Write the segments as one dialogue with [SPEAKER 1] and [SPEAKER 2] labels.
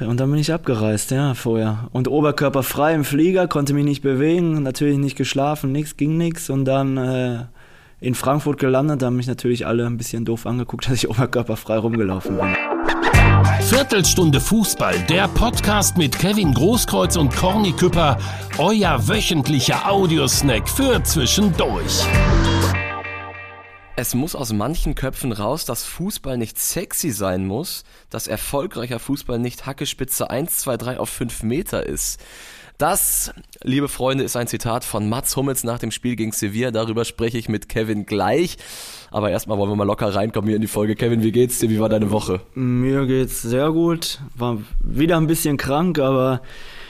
[SPEAKER 1] Und dann bin ich abgereist, ja, vorher. Und oberkörperfrei im Flieger, konnte mich nicht bewegen, natürlich nicht geschlafen, nichts, ging nichts. Und dann äh, in Frankfurt gelandet, da haben mich natürlich alle ein bisschen doof angeguckt, dass ich oberkörperfrei rumgelaufen bin.
[SPEAKER 2] Viertelstunde Fußball, der Podcast mit Kevin Großkreuz und Corny Küpper, euer wöchentlicher Audiosnack für zwischendurch.
[SPEAKER 3] Es muss aus manchen Köpfen raus, dass Fußball nicht sexy sein muss, dass erfolgreicher Fußball nicht Hackespitze 1, 2, 3 auf 5 Meter ist. Das, liebe Freunde, ist ein Zitat von Mats Hummels nach dem Spiel gegen Sevilla. Darüber spreche ich mit Kevin gleich. Aber erstmal wollen wir mal locker reinkommen hier in die Folge. Kevin, wie geht's dir? Wie war deine Woche?
[SPEAKER 1] Mir geht's sehr gut. War wieder ein bisschen krank, aber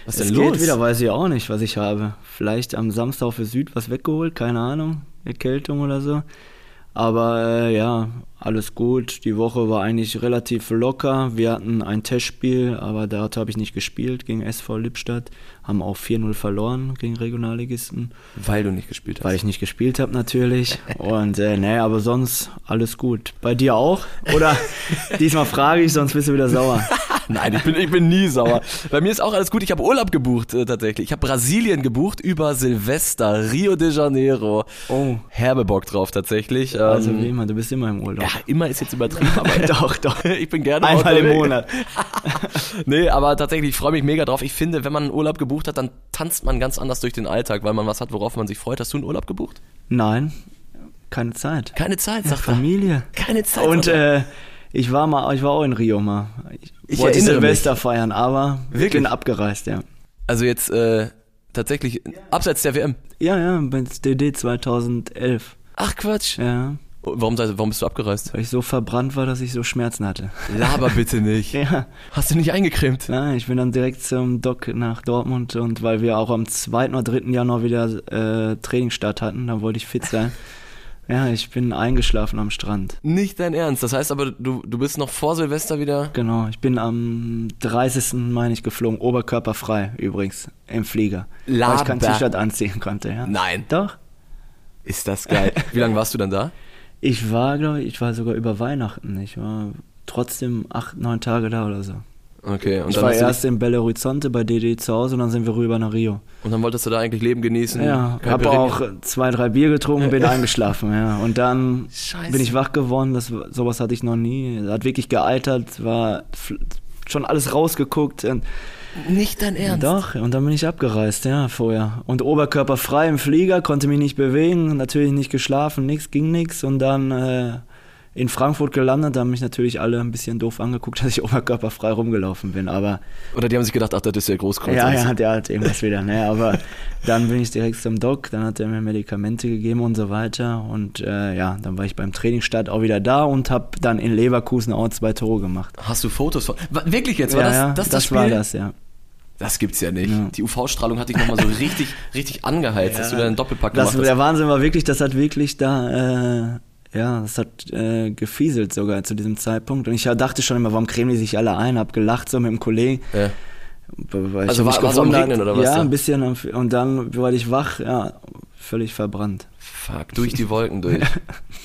[SPEAKER 3] Was denn
[SPEAKER 1] es
[SPEAKER 3] los?
[SPEAKER 1] geht wieder, weiß ich auch nicht, was ich habe. Vielleicht am Samstag für Süd was weggeholt, keine Ahnung. Erkältung oder so. Aber äh, ja, alles gut. Die Woche war eigentlich relativ locker. Wir hatten ein Testspiel, aber dort habe ich nicht gespielt gegen SV Lippstadt. Haben auch 4-0 verloren gegen Regionalligisten,
[SPEAKER 3] Weil du nicht gespielt hast.
[SPEAKER 1] weil ich nicht gespielt habe natürlich. Und äh, nee, aber sonst alles gut. Bei dir auch? Oder diesmal frage ich, sonst bist du wieder sauer.
[SPEAKER 3] Nein, ich bin, ich bin nie sauer. Bei mir ist auch alles gut. Ich habe Urlaub gebucht äh, tatsächlich. Ich habe Brasilien gebucht über Silvester, Rio de Janeiro.
[SPEAKER 1] Oh.
[SPEAKER 3] Herbe Bock drauf tatsächlich.
[SPEAKER 1] Also
[SPEAKER 3] Ähm,
[SPEAKER 1] wie immer, du bist immer im Urlaub.
[SPEAKER 3] ja, immer ist jetzt übertrieben, aber
[SPEAKER 1] doch, doch.
[SPEAKER 3] ich bin gerne
[SPEAKER 1] Einmal im. Monat.
[SPEAKER 3] Nee, aber tatsächlich, ich freue mich mega drauf. Ich finde, wenn man einen Urlaub gebucht hat, dann tanzt man ganz anders durch den Alltag, weil man was hat, worauf man sich freut. Hast du einen Urlaub gebucht?
[SPEAKER 1] Nein, keine Zeit.
[SPEAKER 3] Keine Zeit, sagt er.
[SPEAKER 1] Familie.
[SPEAKER 3] Keine Zeit.
[SPEAKER 1] Und äh, ich war mal, ich war auch in Rio mal. Ich,
[SPEAKER 3] Ich
[SPEAKER 1] wollte Silvester feiern, aber ich
[SPEAKER 3] Wirklich?
[SPEAKER 1] bin abgereist, ja.
[SPEAKER 3] also jetzt äh, tatsächlich abseits der WM.
[SPEAKER 1] Ja, ja, beim DD 2011.
[SPEAKER 3] Ach Quatsch.
[SPEAKER 1] Ja,
[SPEAKER 3] Warum, sei- warum bist du abgereist?
[SPEAKER 1] weil ich so verbrannt war, dass ich so Schmerzen hatte.
[SPEAKER 3] Laber bitte nicht.
[SPEAKER 1] Ja,
[SPEAKER 3] Hast du nicht eingecremt?
[SPEAKER 1] nein, ich bin dann direkt zum Doc nach Dortmund und weil wir auch am 2. oder 3. Januar wieder äh, Trainingsstart hatten, dann wollte ich fit sein. Ja, ich bin eingeschlafen am Strand.
[SPEAKER 3] Nicht dein Ernst. Das heißt aber, du, du bist noch vor Silvester wieder.
[SPEAKER 1] Genau, ich bin am 30. meine ich geflogen, oberkörperfrei übrigens, im Flieger. Weil ich kein
[SPEAKER 3] Laber.
[SPEAKER 1] T-Shirt anziehen konnte, ja.
[SPEAKER 3] Nein.
[SPEAKER 1] Doch.
[SPEAKER 3] Ist das geil. Wie lange warst du dann da?
[SPEAKER 1] Ich war, glaube ich, ich war sogar über Weihnachten. Ich war trotzdem acht, neun Tage da oder so.
[SPEAKER 3] Okay. Und
[SPEAKER 1] Ich
[SPEAKER 3] dann,
[SPEAKER 1] war erst in Belo Horizonte bei DD zu Hause und dann sind wir rüber nach Rio.
[SPEAKER 3] und dann wolltest du da eigentlich Leben genießen.
[SPEAKER 1] Ja, habe auch zwei, drei Bier getrunken, bin eingeschlafen, ja. Und dann
[SPEAKER 3] Scheiße.
[SPEAKER 1] bin ich wach geworden, das, sowas hatte ich noch nie. Hat wirklich gealtert, war schon alles rausgeguckt. Und
[SPEAKER 3] Nicht dein Ernst.
[SPEAKER 1] Doch, und dann bin ich abgereist, ja, vorher. Und oberkörperfrei im Flieger, konnte mich nicht bewegen, natürlich nicht geschlafen, nichts, ging nichts. Und dann äh, in Frankfurt gelandet, da haben mich natürlich alle ein bisschen doof angeguckt, dass ich oberkörperfrei rumgelaufen bin. Aber
[SPEAKER 3] Oder die haben sich gedacht, ach, das ist ja Großkreuz.
[SPEAKER 1] ja, ja, der hat irgendwas wieder, ne? Aber dann bin ich direkt zum Doc, dann hat er mir Medikamente gegeben und so weiter. Und äh, ja, dann war ich beim Trainingsstart auch wieder da und habe dann in Leverkusen auch zwei Tore gemacht.
[SPEAKER 3] Hast du Fotos von. Wirklich jetzt? War
[SPEAKER 1] ja,
[SPEAKER 3] das,
[SPEAKER 1] ja,
[SPEAKER 3] das das Spiel?
[SPEAKER 1] war das, ja.
[SPEAKER 3] Das gibt's ja nicht.
[SPEAKER 1] Ja.
[SPEAKER 3] Die UV-Strahlung hat dich nochmal so richtig, richtig angeheizt, dass du da einen Doppelpack
[SPEAKER 1] Das,
[SPEAKER 3] gemacht
[SPEAKER 1] der
[SPEAKER 3] hast.
[SPEAKER 1] Wahnsinn war wirklich, das hat wirklich da, äh, ja, das hat äh, gefieselt sogar zu diesem Zeitpunkt. Und ich dachte schon immer, warum cremen die sich alle ein? Hab gelacht so mit dem Kollegen.
[SPEAKER 3] Ja.
[SPEAKER 1] Weil
[SPEAKER 3] Also war-
[SPEAKER 1] mich
[SPEAKER 3] war's am Regnen oder was
[SPEAKER 1] Ja,
[SPEAKER 3] da?
[SPEAKER 1] ein bisschen. am- Und dann war ich wach, ja, völlig verbrannt.
[SPEAKER 3] Fuck, durch die Wolken durch.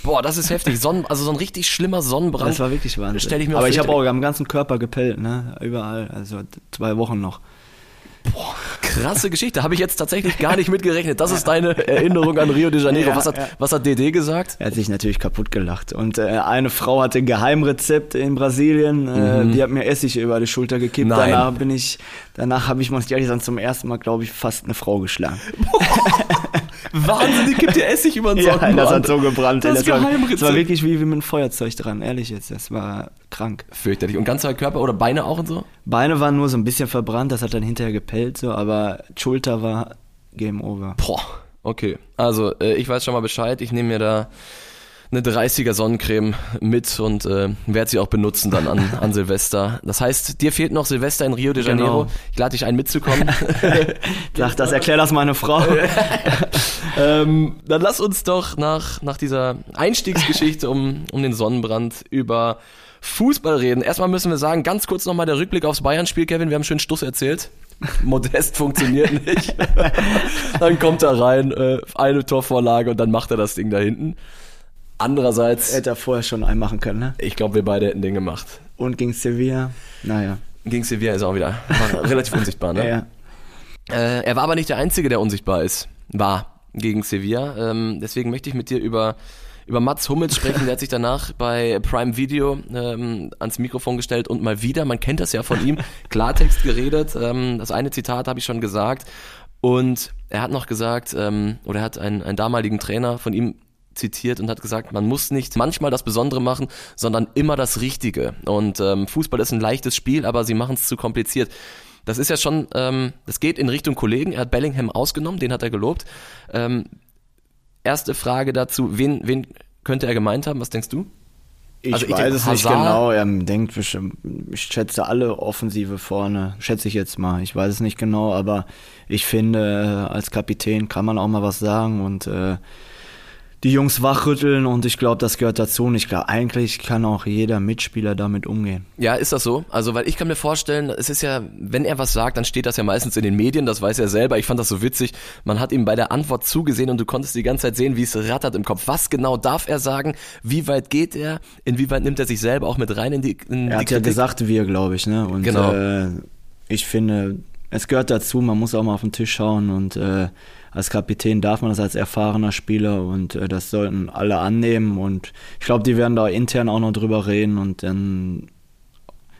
[SPEAKER 3] Boah, das ist heftig. Sonnen, also so ein richtig schlimmer Sonnenbrand.
[SPEAKER 1] Das war wirklich Wahnsinn.
[SPEAKER 3] Stell ich mir
[SPEAKER 1] Aber ich habe auch am ganzen Körper gepellt, ne? Überall. Also zwei Wochen noch.
[SPEAKER 3] Krasse Geschichte. Habe ich jetzt tatsächlich gar nicht mitgerechnet. Das ist deine Erinnerung an Rio de Janeiro.
[SPEAKER 1] Ja,
[SPEAKER 3] was, hat,
[SPEAKER 1] ja.
[SPEAKER 3] was hat DD gesagt?
[SPEAKER 1] Er hat sich natürlich kaputt gelacht. Und äh, eine Frau hatte ein Geheimrezept in Brasilien. Äh, Die hat mir Essig über die Schulter gekippt.
[SPEAKER 3] Mhm. Nein.
[SPEAKER 1] Danach bin ich, danach habe ich, muss ich ehrlich sagen, zum ersten Mal, glaube ich, fast eine Frau geschlagen.
[SPEAKER 3] Wahnsinn, die gibt dir Essig über den
[SPEAKER 1] Ja,
[SPEAKER 3] Sonnenbrand.
[SPEAKER 1] das hat so gebrannt.
[SPEAKER 3] Das
[SPEAKER 1] Das, war,
[SPEAKER 3] Geheimrezept.
[SPEAKER 1] das war wirklich wie, wie mit einem Feuerzeug dran, ehrlich jetzt. Das war krank.
[SPEAKER 3] Fürchterlich. Und ganzer Körper oder Beine auch und so?
[SPEAKER 1] Beine waren nur so ein bisschen verbrannt, das hat dann hinterher gepellt, so, aber Schulter war Game Over.
[SPEAKER 3] Boah, okay. Also, äh, ich weiß schon mal Bescheid. Ich nehme mir da eine 30er Sonnencreme mit und äh, werde sie auch benutzen dann an, an Silvester. Das heißt, dir fehlt noch Silvester in Rio de Janeiro.
[SPEAKER 1] Genau.
[SPEAKER 3] Ich lade dich ein mitzukommen.
[SPEAKER 1] Sag das, erklär das meine Frau.
[SPEAKER 3] ähm, dann lass uns doch nach, nach dieser Einstiegsgeschichte um, um den Sonnenbrand über Fußball reden. Erstmal müssen wir sagen, ganz kurz nochmal der Rückblick aufs Bayern-Spiel, Kevin. Wir haben schönen Stuss erzählt. Modest funktioniert nicht. dann kommt er rein, äh, eine Torvorlage und dann macht er das Ding da hinten. Andererseits,
[SPEAKER 1] Hätte er vorher schon einmachen können, ne?
[SPEAKER 3] ich glaube, wir beide hätten den gemacht.
[SPEAKER 1] Und gegen Sevilla, naja.
[SPEAKER 3] Gegen Sevilla ist auch wieder relativ unsichtbar, ne?
[SPEAKER 1] Ja.
[SPEAKER 3] Äh, er war aber nicht der Einzige, der unsichtbar ist. War gegen Sevilla. Ähm, deswegen möchte ich mit dir über, über Mats Hummels sprechen. Der hat sich danach bei Prime Video ähm, ans Mikrofon gestellt und mal wieder, man kennt das ja von ihm, Klartext geredet. Ähm, das eine Zitat habe ich schon gesagt. Und er hat noch gesagt, ähm, oder er hat einen, einen damaligen Trainer von ihm zitiert und hat gesagt, man muss nicht manchmal das Besondere machen, sondern immer das Richtige. Und ähm, Fußball ist ein leichtes Spiel, aber sie machen es zu kompliziert. Das ist ja schon, ähm, das geht in Richtung Kollegen. Er hat Bellingham ausgenommen, den hat er gelobt. Ähm, erste Frage dazu, wen, wen könnte er gemeint haben? Was denkst du?
[SPEAKER 1] Ich
[SPEAKER 3] Also ich
[SPEAKER 1] weiß
[SPEAKER 3] denke,
[SPEAKER 1] es nicht genau. Er denkt bestimmt, ich schätze alle Offensive vorne, schätze ich jetzt mal. Ich weiß es nicht genau, aber ich finde, äh, als Kapitän kann man auch mal was sagen und äh, die Jungs wachrütteln und ich glaube, das gehört dazu. Und ich glaube, eigentlich kann auch jeder Mitspieler damit umgehen.
[SPEAKER 3] Ja, ist das so? Also, weil ich kann mir vorstellen, es ist ja, wenn er was sagt, dann steht das ja meistens in den Medien, das weiß er selber. Ich fand das so witzig. Man hat ihm bei der Antwort zugesehen und du konntest die ganze Zeit sehen, wie es rattert im Kopf. Was genau darf er sagen? Wie weit geht er? Inwieweit nimmt er sich selber auch mit rein in die, in
[SPEAKER 1] Er hat ja gesagt, wir, glaube ich. Ne? Und
[SPEAKER 3] Genau.
[SPEAKER 1] äh, ich finde, es gehört dazu, man muss auch mal auf den Tisch schauen und äh, als Kapitän darf man das als erfahrener Spieler und äh, das sollten alle annehmen und ich glaube, die werden da intern auch noch drüber reden und dann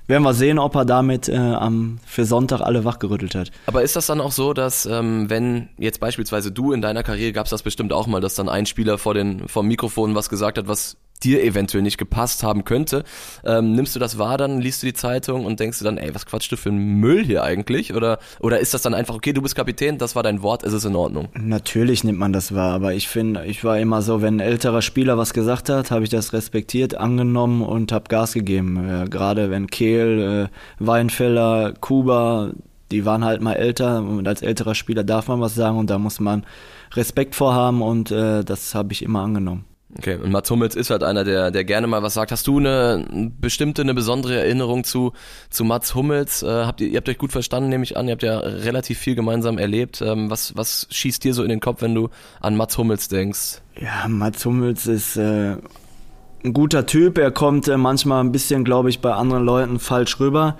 [SPEAKER 1] werden wir sehen, ob er damit äh, am, für Sonntag alle wachgerüttelt hat.
[SPEAKER 3] Aber ist das dann auch so, dass ähm, wenn jetzt beispielsweise du in deiner Karriere gab es das bestimmt auch mal, dass dann ein Spieler vor den vom Mikrofon was gesagt hat, was dir eventuell nicht gepasst haben könnte, ähm, nimmst du das wahr, dann liest du die Zeitung und denkst du dann, ey, was quatschst du für ein Müll hier eigentlich? Oder oder ist das dann einfach okay, du bist Kapitän, das war dein Wort, ist es in Ordnung?
[SPEAKER 1] Natürlich nimmt man das wahr, aber ich finde, ich war immer so, wenn ein älterer Spieler was gesagt hat, habe ich das respektiert, angenommen und habe Gas gegeben. Äh, Gerade wenn Kehl, äh, Weinfeller, Kuba, die waren halt mal älter und als älterer Spieler darf man was sagen und da muss man Respekt vorhaben und äh, das habe ich immer angenommen.
[SPEAKER 3] Okay, und Mats Hummels ist halt einer, der, der gerne mal was sagt. Hast du eine bestimmte, eine besondere Erinnerung zu, zu Mats Hummels? Äh, habt ihr, ihr habt euch gut verstanden, nehme ich an. Ihr habt ja relativ viel gemeinsam erlebt. Ähm, was, was schießt dir so in den Kopf, wenn du an Mats Hummels denkst?
[SPEAKER 1] Ja, Mats Hummels ist äh, ein guter Typ. Er kommt äh, manchmal ein bisschen, glaube ich, bei anderen Leuten falsch rüber.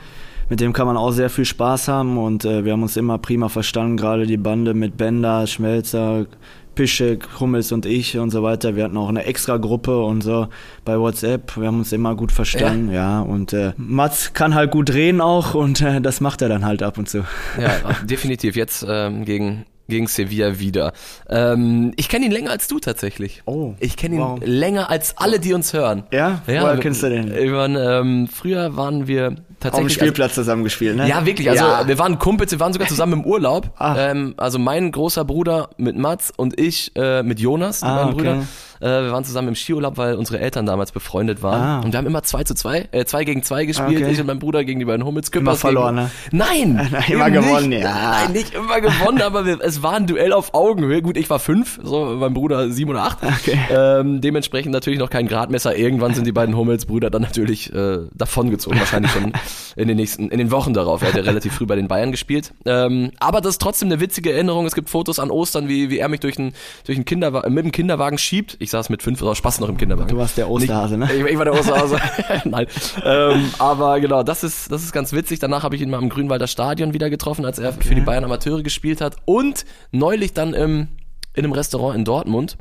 [SPEAKER 1] Mit dem kann man auch sehr viel Spaß haben und äh, wir haben uns immer prima verstanden, gerade die Bande mit Bender, Schmelzer, Pischek, Hummels und ich und so weiter. Wir hatten auch eine extra Gruppe und so bei WhatsApp. Wir haben uns immer gut verstanden, ja. und äh, Mats kann halt gut reden auch und äh, das macht er dann halt ab und zu.
[SPEAKER 3] Ja, definitiv. Jetzt ähm, gegen, gegen Sevilla wieder. Ähm, ich kenne ihn länger als du tatsächlich.
[SPEAKER 1] Oh,
[SPEAKER 3] Ich kenne ihn
[SPEAKER 1] wow.
[SPEAKER 3] länger als alle, die uns hören.
[SPEAKER 1] Ja? Woher kennst du den?
[SPEAKER 3] Waren, ähm, früher waren wir
[SPEAKER 1] Auf dem
[SPEAKER 3] tatsächlich...
[SPEAKER 1] Spielplatz zusammen gespielt, ne?
[SPEAKER 3] Ja, wirklich. Also
[SPEAKER 1] Ja.
[SPEAKER 3] wir waren Kumpels, wir waren sogar zusammen im Urlaub.
[SPEAKER 1] Ah.
[SPEAKER 3] Ähm, also mein großer Bruder mit Mats und ich äh, mit Jonas, die
[SPEAKER 1] Ah,
[SPEAKER 3] beiden
[SPEAKER 1] okay.
[SPEAKER 3] Brüder. Äh, wir waren zusammen im Skiurlaub, weil unsere Eltern damals befreundet waren.
[SPEAKER 1] Ah.
[SPEAKER 3] Und wir haben immer zwei zu zwei, äh, zwei gegen zwei gespielt.
[SPEAKER 1] Okay.
[SPEAKER 3] Ich und mein Bruder gegen die beiden Hummels.
[SPEAKER 1] Immer verloren, ne?
[SPEAKER 3] Nein!
[SPEAKER 1] Immer gewonnen,
[SPEAKER 3] nicht.
[SPEAKER 1] ja.
[SPEAKER 3] Nein, nicht immer gewonnen, aber wir, es war ein Duell auf Augenhöhe. Gut, ich war fünf, so mein Bruder sieben oder acht.
[SPEAKER 1] Okay.
[SPEAKER 3] Ähm, dementsprechend natürlich noch kein Gradmesser. Irgendwann sind die beiden Hummels-Brüder dann natürlich äh, davongezogen. Wahrscheinlich schon in den nächsten, in den Wochen darauf. Er hat ja relativ früh bei den Bayern gespielt. Ähm, aber das ist trotzdem eine witzige Erinnerung. Es gibt Fotos an Ostern, wie, wie er mich durch einen durch einen Kinderwagen, mit dem Kinderwagen schiebt. Ich saß mit fünf oder Spaß noch im Kinderwagen.
[SPEAKER 1] Du warst der Osterhase, ne?
[SPEAKER 3] Ich, ich war der Osterhase. Nein. Ähm, aber genau, das ist, das ist ganz witzig. Danach habe ich ihn mal im Grünwalder Stadion wieder getroffen, als er für die Bayern Amateure gespielt hat. Und neulich dann im, in einem Restaurant in Dortmund.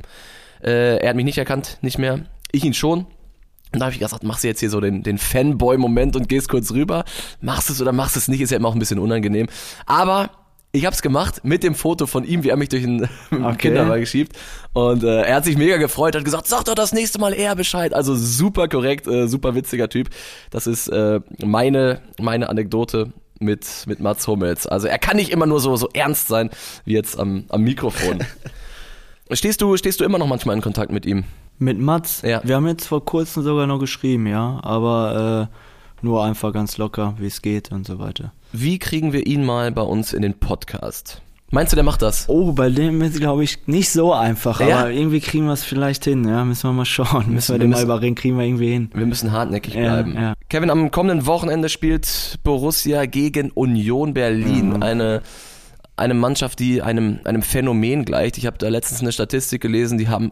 [SPEAKER 3] Äh, er hat mich nicht erkannt, nicht mehr. Ich ihn schon. Und da habe ich gesagt, machst du jetzt hier so den, den Fanboy-Moment und gehst kurz rüber. Machst es oder machst es nicht, ist ja immer auch ein bisschen unangenehm. Aber ich habe es gemacht mit dem Foto von ihm, wie er mich durch den
[SPEAKER 1] Okay.
[SPEAKER 3] Kinderwagen schiebt. Und äh, er hat sich mega gefreut, hat gesagt, sag doch das nächste Mal eher Bescheid. Also super korrekt, äh, super witziger Typ. Das ist äh, meine, meine Anekdote mit, mit Mats Hummels. Also er kann nicht immer nur so, so ernst sein wie jetzt am, am Mikrofon. stehst, du, stehst du immer noch manchmal in Kontakt mit ihm?
[SPEAKER 1] Mit Mats?
[SPEAKER 3] Ja.
[SPEAKER 1] Wir haben jetzt vor kurzem sogar noch geschrieben, ja. Aber äh, nur einfach ganz locker, wie es geht und so weiter.
[SPEAKER 3] Wie kriegen wir ihn mal bei uns in den Podcast? Meinst du, der macht das?
[SPEAKER 1] Oh, bei dem ist, glaube ich, nicht so einfach,
[SPEAKER 3] Ja?
[SPEAKER 1] aber irgendwie kriegen wir es vielleicht hin, ja. Müssen wir mal schauen. Müssen wir
[SPEAKER 3] wir
[SPEAKER 1] den mal
[SPEAKER 3] müssen-
[SPEAKER 1] überreden, kriegen wir irgendwie hin.
[SPEAKER 3] Wir müssen hartnäckig
[SPEAKER 1] Ja,
[SPEAKER 3] bleiben.
[SPEAKER 1] ja.
[SPEAKER 3] Kevin, am kommenden Wochenende spielt Borussia gegen Union Berlin.
[SPEAKER 1] Mhm.
[SPEAKER 3] Eine, eine Mannschaft, die einem, einem Phänomen gleicht. Ich habe da letztens eine Statistik gelesen, die haben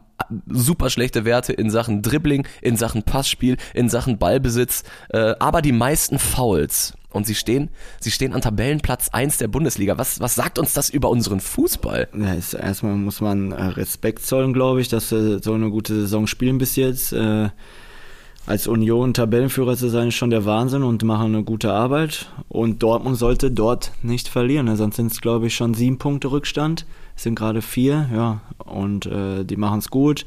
[SPEAKER 3] super schlechte Werte in Sachen Dribbling, in Sachen Passspiel, in Sachen Ballbesitz, äh, aber die meisten Fouls. Und sie stehen, sie stehen an Tabellenplatz 1 der Bundesliga. Was, was sagt uns das über unseren Fußball?
[SPEAKER 1] Ja, ist, erstmal muss man äh, Respekt zollen, glaube ich, dass wir so eine gute Saison spielen bis jetzt. Äh, als Union Tabellenführer zu sein, ist schon der Wahnsinn und machen eine gute Arbeit. Und Dortmund sollte dort nicht verlieren, ne? sonst sind es, glaube ich, schon sieben Punkte Rückstand. Es sind gerade vier, ja, und äh, die machen es gut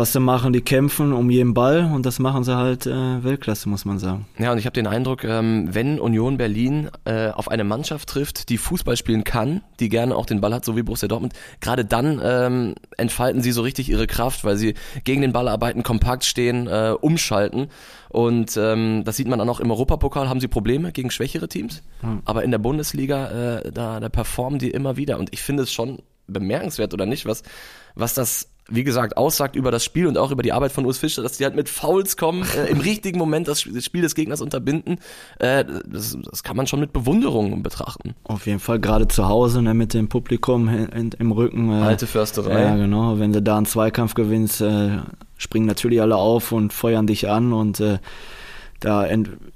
[SPEAKER 1] was sie machen, die kämpfen um jeden Ball und das machen sie halt äh, Weltklasse, muss man sagen.
[SPEAKER 3] Ja, und ich habe den Eindruck, ähm, wenn Union Berlin äh, auf eine Mannschaft trifft, die Fußball spielen kann, die gerne auch den Ball hat, so wie Borussia Dortmund, gerade dann ähm, entfalten sie so richtig ihre Kraft, weil sie gegen den Ball arbeiten, kompakt stehen, äh, umschalten. Und ähm, das sieht man dann auch im Europapokal, haben sie Probleme gegen schwächere Teams. Hm. Aber in der Bundesliga, äh, da, da performen die immer wieder. Und ich finde es schon bemerkenswert oder nicht, was, was das wie gesagt, aussagt über das Spiel und auch über die Arbeit von Urs Fischer, dass die halt mit Fouls kommen, äh, im richtigen Moment das Spiel des Gegners unterbinden. Äh, das, das, kann man schon mit Bewunderung betrachten.
[SPEAKER 1] Auf jeden Fall, gerade zu Hause ne, mit dem Publikum in, im Rücken.
[SPEAKER 3] Äh, Alte Försterei.
[SPEAKER 1] Ja, genau. Wenn du da einen Zweikampf gewinnst, äh, springen natürlich alle auf und feuern dich an und äh, da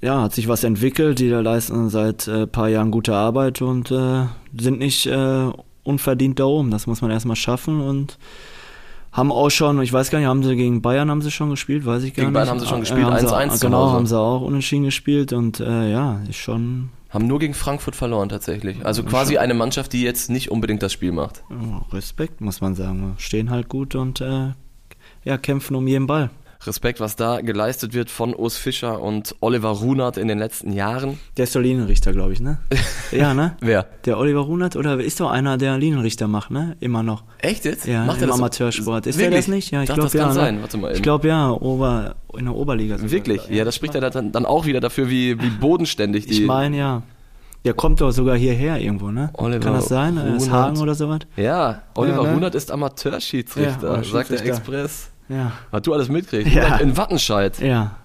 [SPEAKER 1] ja, hat sich was entwickelt. Die da leisten seit ein äh, paar Jahren gute Arbeit und sind nicht unverdient da oben. Das muss man erstmal schaffen und haben auch schon, ich weiß gar nicht, haben sie gegen Bayern haben sie schon gespielt, weiß ich gar
[SPEAKER 3] gegen
[SPEAKER 1] nicht. Gegen
[SPEAKER 3] Bayern haben sie schon gespielt, 1-1
[SPEAKER 1] äh, Genau, haben sie auch unentschieden gespielt und äh, ja, ist schon...
[SPEAKER 3] Haben nur gegen Frankfurt verloren tatsächlich. Also quasi eine Mannschaft, die jetzt nicht unbedingt das Spiel macht.
[SPEAKER 1] Respekt, muss man sagen. Stehen halt gut und äh, ja, kämpfen um jeden Ball.
[SPEAKER 3] Respekt, was da geleistet wird von Urs Fischer und Oliver Runert in den letzten Jahren.
[SPEAKER 1] Der ist der Linienrichter, glaube ich, ne? ja, ne?
[SPEAKER 3] Wer?
[SPEAKER 1] Der Oliver Runert oder ist doch einer, der Linienrichter macht, ne? Immer noch.
[SPEAKER 3] Echt jetzt?
[SPEAKER 1] Ja,
[SPEAKER 3] macht
[SPEAKER 1] im Amateursport. Ist Wirklich? der das nicht? Ja, ich glaube ja. Kann
[SPEAKER 3] ne? sein. Warte mal
[SPEAKER 1] eben. Ich glaube ja, Ober, in der Oberliga.
[SPEAKER 3] Wirklich? Ja, das spricht ja dann, dann auch wieder dafür, wie, wie bodenständig die.
[SPEAKER 1] Ich meine, ja. Der kommt doch sogar hierher irgendwo, ne? Oliver Kann das sein? Runert. Ist Hagen oder sowas?
[SPEAKER 3] Ja, Oliver ja, ne? Runert ist Amateurschiedsrichter, ja, sagt der Express.
[SPEAKER 1] Ja.
[SPEAKER 3] Hat du alles mitgekriegt?
[SPEAKER 1] Ja.
[SPEAKER 3] In Wattenscheid.
[SPEAKER 1] Ja.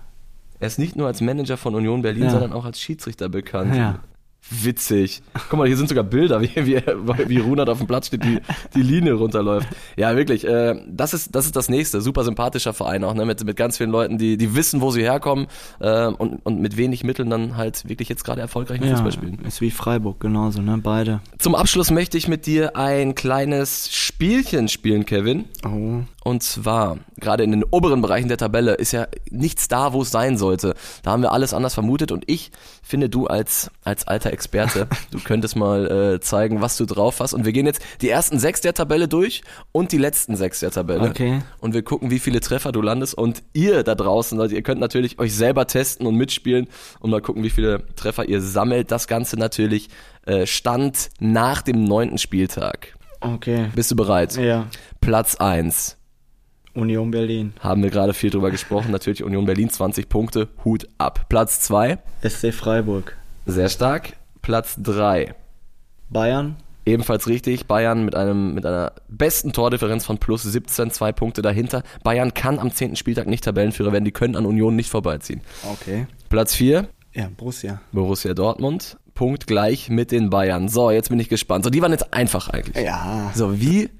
[SPEAKER 3] Er ist nicht nur als Manager von Union Berlin, ja. sondern auch als Schiedsrichter bekannt.
[SPEAKER 1] Ja.
[SPEAKER 3] Witzig. Guck mal, hier sind sogar Bilder, wie, wie, wie Runert auf dem Platz steht, die, die Linie runterläuft. Ja, wirklich. Äh, das, ist, das ist das nächste. Super sympathischer Verein auch, ne? mit, mit ganz vielen Leuten, die, die wissen, wo sie herkommen äh, und, und mit wenig Mitteln dann halt wirklich jetzt gerade erfolgreich ja, Fußball spielen.
[SPEAKER 1] Ist wie Freiburg, genauso, ne? Beide.
[SPEAKER 3] Zum Abschluss möchte ich mit dir ein kleines Spielchen spielen, Kevin.
[SPEAKER 1] Oh.
[SPEAKER 3] Und zwar, gerade in den oberen Bereichen der Tabelle ist ja nichts da, wo es sein sollte. Da haben wir alles anders vermutet und ich finde, du als, als alter Experte, du könntest mal äh, zeigen, was du drauf hast. Und wir gehen jetzt die ersten sechs der Tabelle durch und die letzten sechs der Tabelle.
[SPEAKER 1] Okay.
[SPEAKER 3] Und wir gucken, wie viele Treffer du landest. Und ihr da draußen, Leute, ihr könnt natürlich euch selber testen und mitspielen und mal gucken, wie viele Treffer ihr sammelt. Das Ganze natürlich äh, Stand nach dem neunten Spieltag.
[SPEAKER 1] Okay.
[SPEAKER 3] Bist du bereit?
[SPEAKER 1] Ja.
[SPEAKER 3] Platz eins
[SPEAKER 1] Union Berlin.
[SPEAKER 3] Haben wir gerade viel drüber gesprochen. Natürlich Union Berlin, 20 Punkte, Hut ab. Platz 2.
[SPEAKER 1] SC Freiburg.
[SPEAKER 3] Sehr stark. Platz 3.
[SPEAKER 1] Bayern.
[SPEAKER 3] Ebenfalls richtig. Bayern mit, einem, mit einer besten Tordifferenz von plus 17, zwei Punkte dahinter. Bayern kann am 10. Spieltag nicht Tabellenführer werden. Die können an Union nicht vorbeiziehen.
[SPEAKER 1] Okay.
[SPEAKER 3] Platz 4.
[SPEAKER 1] Ja, Borussia.
[SPEAKER 3] Borussia Dortmund. Punkt gleich mit den Bayern. So, jetzt bin ich gespannt. So, die waren jetzt einfach eigentlich.
[SPEAKER 1] Ja.
[SPEAKER 3] So, wie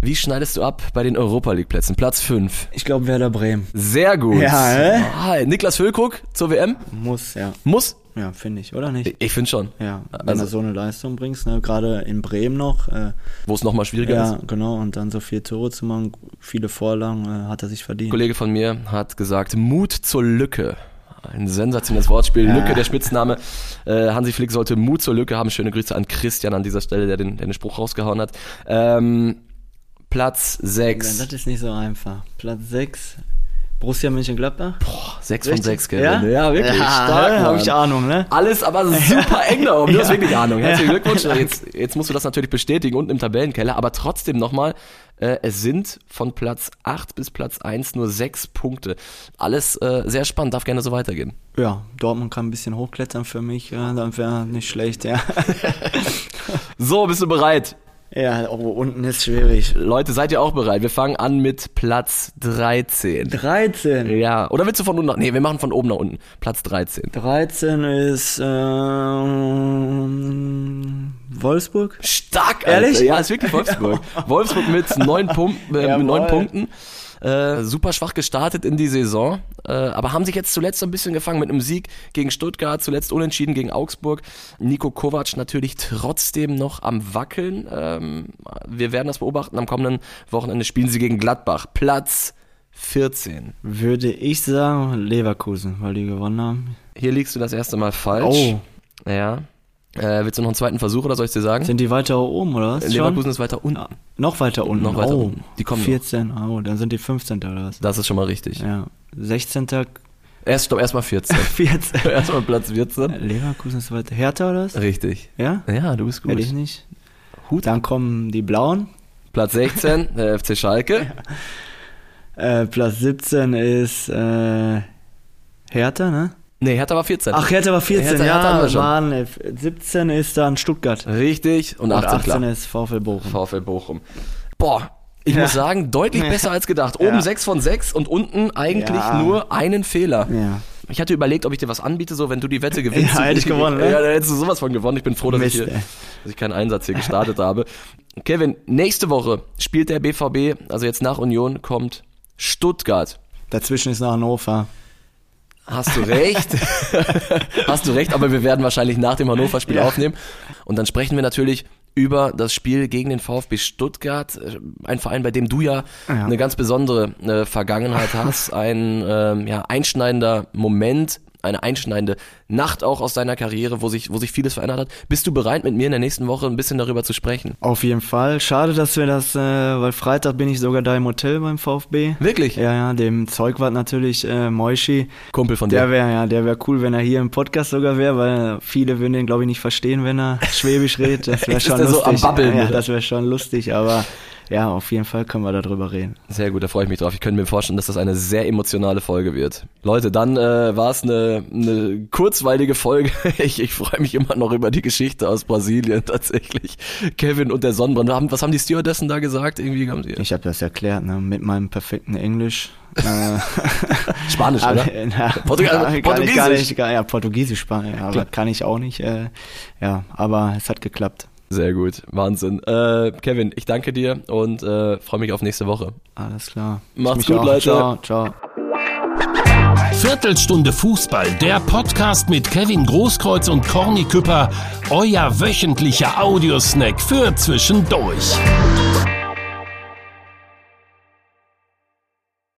[SPEAKER 3] wie schneidest du ab bei den Europa League Plätzen? Platz 5.
[SPEAKER 1] Ich glaube Werder Bremen.
[SPEAKER 3] Sehr gut.
[SPEAKER 1] Ja, hä?
[SPEAKER 3] Ah, Niklas Füllkrug zur WM?
[SPEAKER 1] Muss, ja.
[SPEAKER 3] Muss?
[SPEAKER 1] Ja, finde ich, oder nicht?
[SPEAKER 3] Ich, finde schon.
[SPEAKER 1] Ja, wenn also, du so eine Leistung bringst, ne, gerade in Bremen noch. Äh,
[SPEAKER 3] Wo es nochmal schwieriger
[SPEAKER 1] ja,
[SPEAKER 3] ist.
[SPEAKER 1] Ja, genau, und dann so vier Tore zu machen, viele Vorlagen, äh, hat er sich verdient.
[SPEAKER 3] Ein Kollege von mir hat gesagt, Mut zur Lücke. Ein sensationelles Wortspiel. Ja. Lücke, der Spitzname. Äh, Hansi Flick sollte Mut zur Lücke haben. Schöne Grüße an Christian an dieser Stelle, der den, der den Spruch rausgehauen hat. Ähm, Platz 6.
[SPEAKER 1] Ja, das ist nicht so einfach. Platz 6. Borussia Mönchengladbach?
[SPEAKER 3] Boah, 6 von 6,
[SPEAKER 1] Kevin. Ja,
[SPEAKER 3] ja wirklich. Ja,
[SPEAKER 1] stark. Habe ich Ahnung, ne?
[SPEAKER 3] Alles aber super eng da oben. Du hast wirklich Ahnung. Herzlichen Glückwunsch. Jetzt, jetzt musst du das natürlich bestätigen unten im Tabellenkeller. Aber trotzdem nochmal, äh, es sind von Platz 8 bis Platz 1 nur 6 Punkte. Alles äh, sehr spannend, darf gerne so weitergehen.
[SPEAKER 1] Ja, Dortmund kann ein bisschen hochklettern für mich. Ja, dann wäre nicht schlecht, ja.
[SPEAKER 3] so, bist du bereit?
[SPEAKER 1] Ja, oh, unten ist schwierig.
[SPEAKER 3] Leute, seid ihr auch bereit? Wir fangen an mit Platz 13.
[SPEAKER 1] 13?
[SPEAKER 3] Ja. Oder willst du von unten nach? Nee, wir machen von oben nach unten. Platz 13.
[SPEAKER 1] 13 ist ähm, Wolfsburg.
[SPEAKER 3] Stark,
[SPEAKER 1] Alter. Ehrlich?
[SPEAKER 3] Ja, ist wirklich Wolfsburg. Wolfsburg mit neun, Pump, äh, mit neun Punkten. Äh, super schwach gestartet in die Saison, äh, aber haben sich jetzt zuletzt so ein bisschen gefangen mit einem Sieg gegen Stuttgart, zuletzt unentschieden gegen Augsburg. Nico Kovac natürlich trotzdem noch am Wackeln. Ähm, wir werden das beobachten. Am kommenden Wochenende spielen sie gegen Gladbach. Platz 14.
[SPEAKER 1] Würde ich sagen, Leverkusen, weil die gewonnen haben.
[SPEAKER 3] Hier liegst du das erste Mal falsch.
[SPEAKER 1] Oh,
[SPEAKER 3] Ja. Äh, willst du noch einen zweiten Versuch oder soll ich dir sagen?
[SPEAKER 1] sind die weiter oben oder was?
[SPEAKER 3] Leverkusen
[SPEAKER 1] Schon?
[SPEAKER 3] ist weiter unten.
[SPEAKER 1] Noch weiter unten.
[SPEAKER 3] Noch weiter
[SPEAKER 1] oh,
[SPEAKER 3] unten. Die kommen noch.
[SPEAKER 1] 14, oh, dann sind die 15. oder was?
[SPEAKER 3] Das ist schon mal richtig.
[SPEAKER 1] Ja. 16.
[SPEAKER 3] Erst, stopp, erstmal 14.
[SPEAKER 1] 14.
[SPEAKER 3] erstmal Platz 14.
[SPEAKER 1] Leverkusen ist weiter. Hertha oder was?
[SPEAKER 3] Richtig.
[SPEAKER 1] Ja?
[SPEAKER 3] Ja, du bist gut.
[SPEAKER 1] Hätte ich nicht. Dann kommen die Blauen.
[SPEAKER 3] Platz 16, der FC Schalke.
[SPEAKER 1] Äh, Platz 17 ist äh, Hertha, ne?
[SPEAKER 3] Nee, Hertha war 14.
[SPEAKER 1] Ach, Hertha war 14,
[SPEAKER 3] Hertha- Hertha
[SPEAKER 1] ja,
[SPEAKER 3] schon.
[SPEAKER 1] Mann, äh, 17 ist dann Stuttgart.
[SPEAKER 3] Richtig. Und
[SPEAKER 1] Und
[SPEAKER 3] 18,
[SPEAKER 1] 18
[SPEAKER 3] klar.
[SPEAKER 1] ist VfL Bochum.
[SPEAKER 3] VfL Bochum. Boah, ich
[SPEAKER 1] Ja.
[SPEAKER 3] muss sagen, deutlich besser als gedacht. Oben
[SPEAKER 1] Ja.
[SPEAKER 3] 6 von 6 und unten eigentlich
[SPEAKER 1] Ja.
[SPEAKER 3] nur einen Fehler.
[SPEAKER 1] Ja.
[SPEAKER 3] Ich hatte überlegt, ob ich dir was anbiete, so wenn du die Wette gewinnst.
[SPEAKER 1] Ja, hätte ich gewonnen, ne?
[SPEAKER 3] Ja, dann hättest du sowas von gewonnen. Ich bin froh, dass, ich,
[SPEAKER 1] Mist,
[SPEAKER 3] hier,
[SPEAKER 1] ey.
[SPEAKER 3] dass ich keinen Einsatz hier gestartet habe. Kevin, nächste Woche spielt der BVB, also jetzt nach Union kommt Stuttgart.
[SPEAKER 1] Dazwischen ist noch Hannover.
[SPEAKER 3] Hast du recht. Hast du recht, aber wir werden wahrscheinlich nach dem Hannover-Spiel
[SPEAKER 1] Ja.
[SPEAKER 3] aufnehmen. Und dann sprechen wir natürlich über das Spiel gegen den VfB Stuttgart. Äh, Ein Verein, bei dem du ja,
[SPEAKER 1] Ja.
[SPEAKER 3] eine ganz besondere äh, Vergangenheit hast. Ein ähm, ja, einschneidender Moment, eine einschneidende Nacht auch aus deiner Karriere, wo sich, wo sich vieles verändert hat. Bist du bereit, mit mir in der nächsten Woche ein bisschen darüber zu sprechen?
[SPEAKER 1] Auf jeden Fall. Schade, dass wir das, äh, weil Freitag bin ich sogar da im Hotel beim VfB.
[SPEAKER 3] Wirklich?
[SPEAKER 1] Ja, ja, dem Zeugwart natürlich äh, Moischi.
[SPEAKER 3] Kumpel von dir.
[SPEAKER 1] Der wäre ja, der wäre cool, wenn er hier im Podcast sogar wäre, weil viele würden den glaube ich nicht verstehen, wenn er Schwäbisch redet. Das wäre schon
[SPEAKER 3] ist der so
[SPEAKER 1] lustig.
[SPEAKER 3] am Babbeln,
[SPEAKER 1] ja,
[SPEAKER 3] oder?
[SPEAKER 1] das wäre schon lustig, aber ja, auf jeden Fall können wir darüber reden.
[SPEAKER 3] Sehr gut, da freue ich mich drauf. Ich könnte mir vorstellen, dass das eine sehr emotionale Folge wird. Leute, dann äh, war es eine, eine kurzweilige Folge. Ich, ich freue mich immer noch über die Geschichte aus Brasilien tatsächlich. Kevin und der Sonnenbrand. Was haben die Stewardessen da gesagt? Irgendwie haben sie
[SPEAKER 1] Ich habe das erklärt, ne, mit meinem perfekten Englisch. äh,
[SPEAKER 3] Spanisch, oder?
[SPEAKER 1] na,
[SPEAKER 3] Portugal-
[SPEAKER 1] kann ich gar
[SPEAKER 3] Portugiesisch.
[SPEAKER 1] nicht, gar, ja, Portugiesisch, Spanisch, ja, aber kann ich auch nicht. Äh, ja, aber es hat geklappt.
[SPEAKER 3] Sehr gut, Wahnsinn. Äh, Kevin, ich danke dir und äh, freue mich auf nächste Woche.
[SPEAKER 1] Alles klar.
[SPEAKER 3] Macht's gut,
[SPEAKER 1] auch.
[SPEAKER 3] Leute.
[SPEAKER 1] Ciao, ciao.
[SPEAKER 2] Viertelstunde Fußball, der Podcast mit Kevin Großkreuz und Corny Küpper, euer wöchentlicher Audiosnack für zwischendurch.